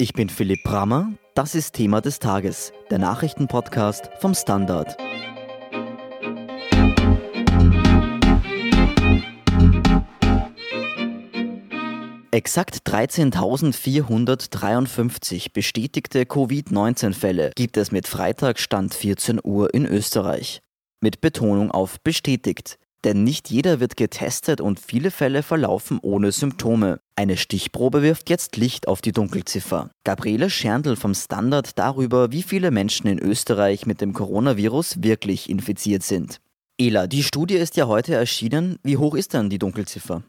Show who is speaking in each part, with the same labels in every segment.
Speaker 1: Ich bin Philipp Brammer. Das ist Thema des Tages, der Nachrichtenpodcast vom Standard. Exakt 13.453 bestätigte Covid-19-Fälle gibt es mit Freitag Stand 14 Uhr in Österreich. Mit Betonung auf bestätigt. Denn nicht jeder wird getestet und viele Fälle verlaufen ohne Symptome. Eine Stichprobe wirft jetzt Licht auf die Dunkelziffer. Gabriele Scherndl vom Standard darüber, wie viele Menschen in Österreich mit dem Coronavirus wirklich infiziert sind. Ela, die Studie ist ja heute erschienen. Wie hoch ist denn die Dunkelziffer?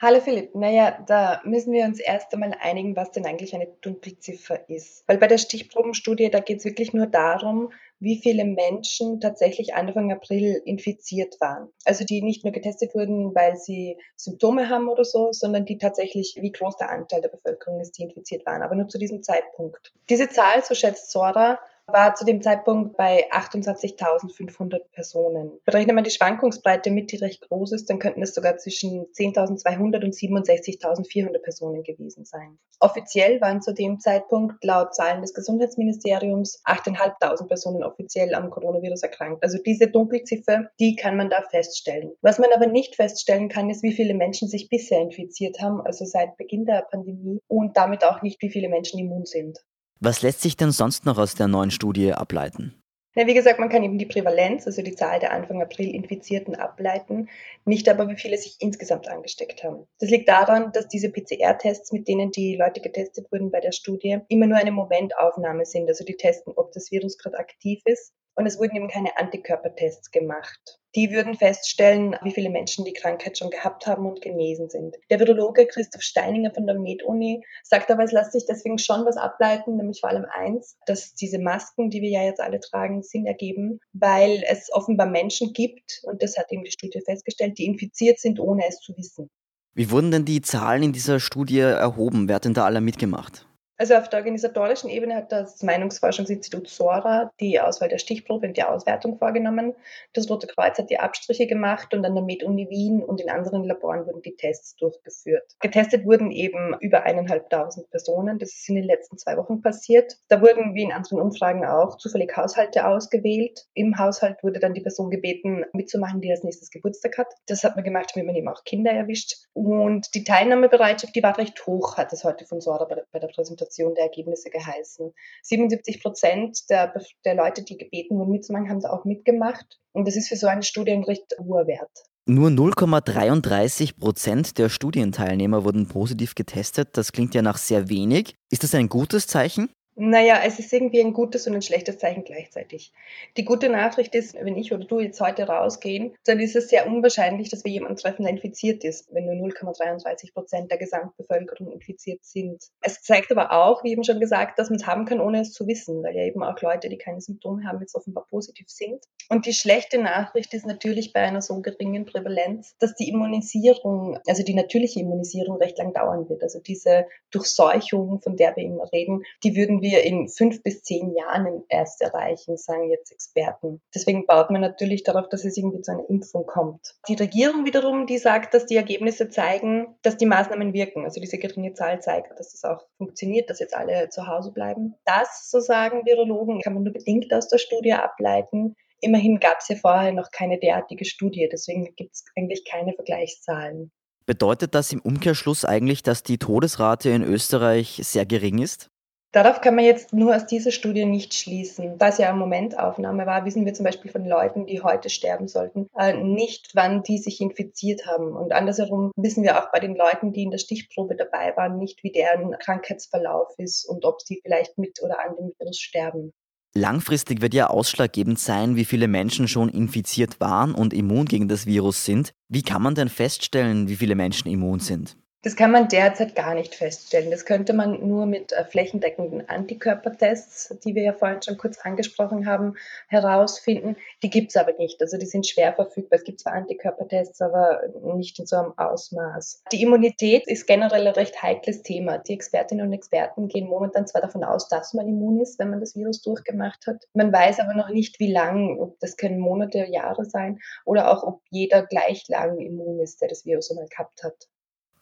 Speaker 2: Hallo Philipp, naja, da müssen wir uns erst einmal einigen, was denn eigentlich eine Dunkelziffer ist. Weil bei der Stichprobenstudie, da geht es wirklich nur darum, wie viele Menschen tatsächlich Anfang April infiziert waren. Also die nicht nur getestet wurden, weil sie Symptome haben oder so, sondern die tatsächlich, wie groß der Anteil der Bevölkerung ist, die infiziert waren, aber nur zu diesem Zeitpunkt. Diese Zahl, so schätzt Sora, war zu dem Zeitpunkt bei 28.500 Personen. Berechnet man die Schwankungsbreite mit, die recht groß ist, dann könnten es sogar zwischen 10.200 und 67.400 Personen gewesen sein. Offiziell waren zu dem Zeitpunkt laut Zahlen des Gesundheitsministeriums 8.500 Personen offiziell am Coronavirus erkrankt. Also diese Dunkelziffer, die kann man da feststellen. Was man aber nicht feststellen kann, ist, wie viele Menschen sich bisher infiziert haben, also seit Beginn der Pandemie und damit auch nicht, wie viele Menschen immun sind.
Speaker 1: Was lässt sich denn sonst noch aus der neuen Studie ableiten?
Speaker 2: Ja, wie gesagt, man kann eben die Prävalenz, also die Zahl der Anfang April Infizierten ableiten, nicht aber, wie viele sich insgesamt angesteckt haben. Das liegt daran, dass diese PCR-Tests, mit denen die Leute getestet wurden bei der Studie, immer nur eine Momentaufnahme sind. Also die testen, ob das Virus gerade aktiv ist und es wurden eben keine Antikörpertests gemacht. Die würden feststellen, wie viele Menschen die Krankheit schon gehabt haben und genesen sind. Der Virologe Christoph Steininger von der Med-Uni sagt aber, es lässt sich deswegen schon was ableiten, nämlich vor allem eins, dass diese Masken, die wir ja jetzt alle tragen, Sinn ergeben, weil es offenbar Menschen gibt, und das hat eben die Studie festgestellt, die infiziert sind, ohne es zu wissen.
Speaker 1: Wie wurden denn die Zahlen in dieser Studie erhoben? Wer hat denn da alle mitgemacht?
Speaker 2: Also auf der organisatorischen Ebene hat das Meinungsforschungsinstitut SORA die Auswahl der Stichprobe und die Auswertung vorgenommen. Das Rote Kreuz hat die Abstriche gemacht und an der Med-Uni Wien und in anderen Laboren wurden die Tests durchgeführt. Getestet wurden eben über eineinhalbtausend Personen. Das ist in den letzten zwei Wochen passiert. Da wurden, wie in anderen Umfragen auch, zufällig Haushalte ausgewählt. Im Haushalt wurde dann die Person gebeten, mitzumachen, die als nächstes Geburtstag hat. Das hat man gemacht, damit man eben auch Kinder erwischt. Und die Teilnahmebereitschaft, die war recht hoch, hat es heute von SORA bei der, bei der Präsentation Präsentation der Ergebnisse geheißen. 77 Prozent der, der Leute, die gebeten wurden mitzumachen, haben da auch mitgemacht. Und das ist für so eine Studie ein recht hoher Wert.
Speaker 1: Nur 0,33 Prozent der Studienteilnehmer wurden positiv getestet. Das klingt ja nach sehr wenig. Ist das ein gutes Zeichen?
Speaker 2: Naja, es ist irgendwie ein gutes und ein schlechtes Zeichen gleichzeitig. Die gute Nachricht ist, wenn ich oder du jetzt heute rausgehen, dann ist es sehr unwahrscheinlich, dass wir jemanden treffen, der infiziert ist, wenn nur 0,33 Prozent der Gesamtbevölkerung infiziert sind. Es zeigt aber auch, wie eben schon gesagt, dass man es haben kann, ohne es zu wissen, weil ja eben auch Leute, die keine Symptome haben, jetzt offenbar positiv sind. Und die schlechte Nachricht ist natürlich bei einer so geringen Prävalenz, dass die Immunisierung, also die natürliche Immunisierung recht lang dauern wird. Also diese Durchseuchung, von der wir immer reden, die würden wir in fünf bis zehn Jahren erst erreichen, sagen jetzt Experten. Deswegen baut man natürlich darauf, dass es irgendwie zu einer Impfung kommt. Die Regierung wiederum, die sagt, dass die Ergebnisse zeigen, dass die Maßnahmen wirken. Also diese geringe Zahl zeigt, dass es auch funktioniert, dass jetzt alle zu Hause bleiben. Das, so sagen Virologen, kann man nur bedingt aus der Studie ableiten. Immerhin gab es ja vorher noch keine derartige Studie, deswegen gibt es eigentlich keine Vergleichszahlen.
Speaker 1: Bedeutet das im Umkehrschluss eigentlich, dass die Todesrate in Österreich sehr gering ist?
Speaker 2: Darauf kann man jetzt nur aus dieser Studie nicht schließen. Da es ja eine Momentaufnahme war, wissen wir zum Beispiel von Leuten, die heute sterben sollten, äh, nicht, wann die sich infiziert haben. Und andersherum wissen wir auch bei den Leuten, die in der Stichprobe dabei waren, nicht, wie deren Krankheitsverlauf ist und ob sie vielleicht mit oder an dem Virus sterben.
Speaker 1: Langfristig wird ja ausschlaggebend sein, wie viele Menschen schon infiziert waren und immun gegen das Virus sind. Wie kann man denn feststellen, wie viele Menschen immun sind?
Speaker 2: Das kann man derzeit gar nicht feststellen. Das könnte man nur mit äh, flächendeckenden Antikörpertests, die wir ja vorhin schon kurz angesprochen haben, herausfinden. Die gibt es aber nicht. Also die sind schwer verfügbar. Es gibt zwar Antikörpertests, aber nicht in so einem Ausmaß. Die Immunität ist generell ein recht heikles Thema. Die Expertinnen und Experten gehen momentan zwar davon aus, dass man immun ist, wenn man das Virus durchgemacht hat. Man weiß aber noch nicht, wie lang. Ob das können Monate, Jahre sein oder auch, ob jeder gleich lang immun ist, der das Virus einmal gehabt hat.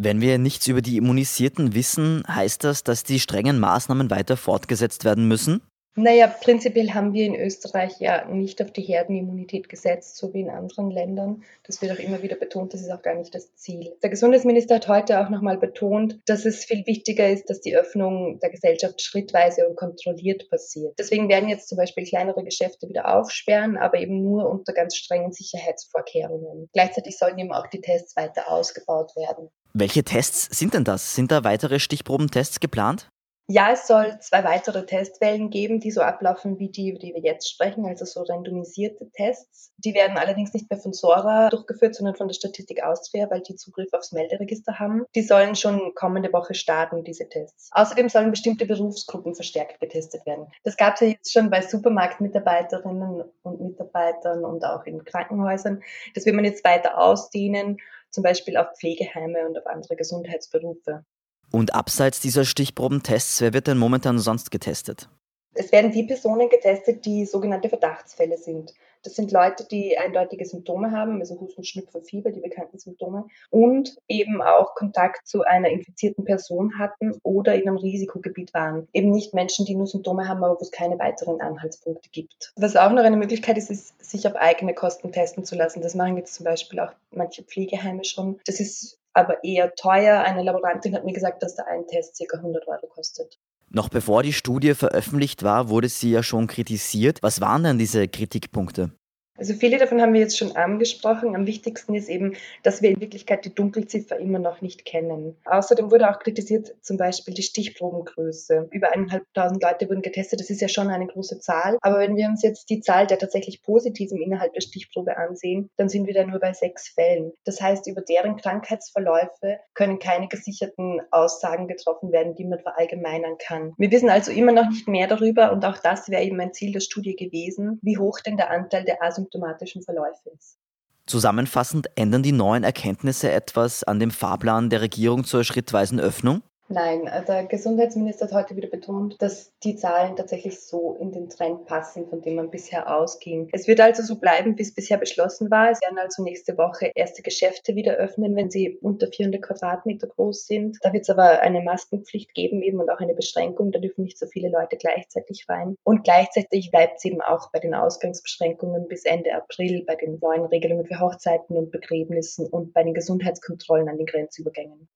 Speaker 1: Wenn wir nichts über die Immunisierten wissen, heißt das, dass die strengen Maßnahmen weiter fortgesetzt werden müssen?
Speaker 2: Naja, prinzipiell haben wir in Österreich ja nicht auf die Herdenimmunität gesetzt, so wie in anderen Ländern. Das wird auch immer wieder betont, das ist auch gar nicht das Ziel. Der Gesundheitsminister hat heute auch nochmal betont, dass es viel wichtiger ist, dass die Öffnung der Gesellschaft schrittweise und kontrolliert passiert. Deswegen werden jetzt zum Beispiel kleinere Geschäfte wieder aufsperren, aber eben nur unter ganz strengen Sicherheitsvorkehrungen. Gleichzeitig sollen eben auch die Tests weiter ausgebaut werden.
Speaker 1: Welche Tests sind denn das? Sind da weitere Stichprobentests geplant?
Speaker 2: Ja, es soll zwei weitere Testwellen geben, die so ablaufen wie die, über die wir jetzt sprechen, also so randomisierte Tests. Die werden allerdings nicht mehr von Sora durchgeführt, sondern von der Statistik Austria, weil die Zugriff aufs Melderegister haben. Die sollen schon kommende Woche starten, diese Tests. Außerdem sollen bestimmte Berufsgruppen verstärkt getestet werden. Das gab es ja jetzt schon bei Supermarktmitarbeiterinnen und Mitarbeitern und auch in Krankenhäusern. Das will man jetzt weiter ausdehnen, zum Beispiel auf Pflegeheime und auf andere Gesundheitsberufe.
Speaker 1: Und abseits dieser Stichprobentests, wer wird denn momentan sonst getestet?
Speaker 2: Es werden die Personen getestet, die sogenannte Verdachtsfälle sind. Das sind Leute, die eindeutige Symptome haben, also Husten, Schnupfen, Fieber, die bekannten Symptome, und eben auch Kontakt zu einer infizierten Person hatten oder in einem Risikogebiet waren. Eben nicht Menschen, die nur Symptome haben, aber wo es keine weiteren Anhaltspunkte gibt. Was auch noch eine Möglichkeit ist, ist, sich auf eigene Kosten testen zu lassen. Das machen jetzt zum Beispiel auch manche Pflegeheime schon. Das ist aber eher teuer. Eine Laborantin hat mir gesagt, dass der ein Test ca. 100 Euro kostet.
Speaker 1: Noch bevor die Studie veröffentlicht war, wurde sie ja schon kritisiert. Was waren denn diese Kritikpunkte?
Speaker 2: Also viele davon haben wir jetzt schon angesprochen. Am wichtigsten ist eben, dass wir in Wirklichkeit die Dunkelziffer immer noch nicht kennen. Außerdem wurde auch kritisiert zum Beispiel die Stichprobengröße. Über eineinhalbtausend Leute wurden getestet. Das ist ja schon eine große Zahl. Aber wenn wir uns jetzt die Zahl der tatsächlich Positiven innerhalb der Stichprobe ansehen, dann sind wir da nur bei sechs Fällen. Das heißt, über deren Krankheitsverläufe können keine gesicherten Aussagen getroffen werden, die man verallgemeinern kann. Wir wissen also immer noch nicht mehr darüber und auch das wäre eben ein Ziel der Studie gewesen, wie hoch denn der Anteil der Asymptomaten symptomatischen Verläufe ist.
Speaker 1: Zusammenfassend ändern die neuen Erkenntnisse etwas an dem Fahrplan der Regierung zur schrittweisen Öffnung?
Speaker 2: Nein, äh, der Gesundheitsminister hat heute wieder betont, dass die Zahlen tatsächlich so in den Trend passen, von dem man bisher ausging. Es wird also so bleiben, wie es bisher beschlossen war. Es werden also nächste Woche erste Geschäfte wieder öffnen, wenn sie unter 400 Quadratmeter groß sind. Da wird es aber eine Maskenpflicht geben eben und auch eine Beschränkung. Da dürfen nicht so viele Leute gleichzeitig rein. Und gleichzeitig bleibt es eben auch bei den Ausgangsbeschränkungen bis Ende April, bei den neuen Regelungen für Hochzeiten und Begräbnissen und bei den Gesundheitskontrollen an den Grenzübergängen.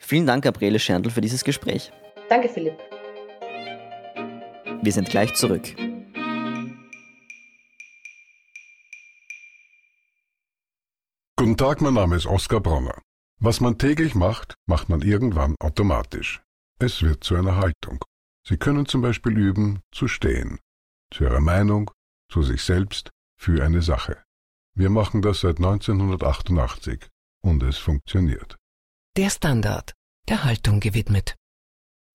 Speaker 1: Vielen Dank, Gabriele Scherndl, für dieses Gespräch.
Speaker 2: Danke, Philipp.
Speaker 1: Wir sind gleich zurück.
Speaker 3: Guten Tag, mein Name ist Oskar Bronner. Was man täglich macht, macht man irgendwann automatisch. Es wird zu einer Haltung. Sie können zum Beispiel üben, zu stehen. Zu Ihrer Meinung, zu sich selbst, für eine Sache. Wir machen das seit 1988 und es funktioniert.
Speaker 4: Der Standard, der Haltung gewidmet.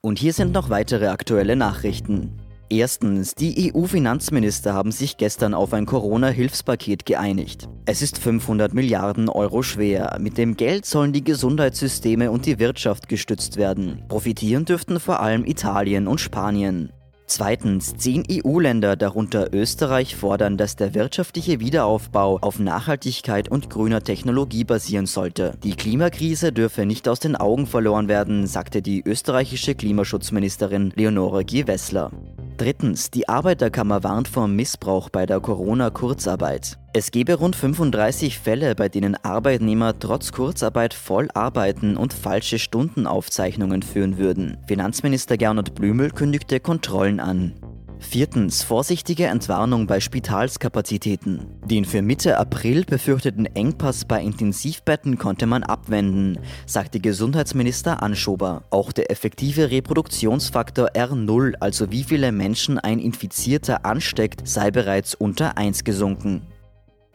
Speaker 1: Und hier sind noch weitere aktuelle Nachrichten. Erstens, die EU-Finanzminister haben sich gestern auf ein Corona-Hilfspaket geeinigt. Es ist 500 Milliarden Euro schwer. Mit dem Geld sollen die Gesundheitssysteme und die Wirtschaft gestützt werden. Profitieren dürften vor allem Italien und Spanien. Zweitens, zehn EU-Länder, darunter Österreich, fordern, dass der wirtschaftliche Wiederaufbau auf Nachhaltigkeit und grüner Technologie basieren sollte. Die Klimakrise dürfe nicht aus den Augen verloren werden, sagte die österreichische Klimaschutzministerin Leonore Gewessler. Drittens, die Arbeiterkammer warnt vor Missbrauch bei der Corona-Kurzarbeit. Es gebe rund 35 Fälle, bei denen Arbeitnehmer trotz Kurzarbeit voll arbeiten und falsche Stundenaufzeichnungen führen würden. Finanzminister Gernot Blümel kündigte Kontrollen an. Viertens, vorsichtige Entwarnung bei Spitalskapazitäten. Den für Mitte April befürchteten Engpass bei Intensivbetten konnte man abwenden, sagte Gesundheitsminister Anschober. Auch der effektive Reproduktionsfaktor R0, also wie viele Menschen ein Infizierter ansteckt, sei bereits unter 1 gesunken.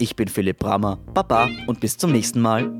Speaker 1: Ich bin Philipp Brammer, Baba und bis zum nächsten Mal.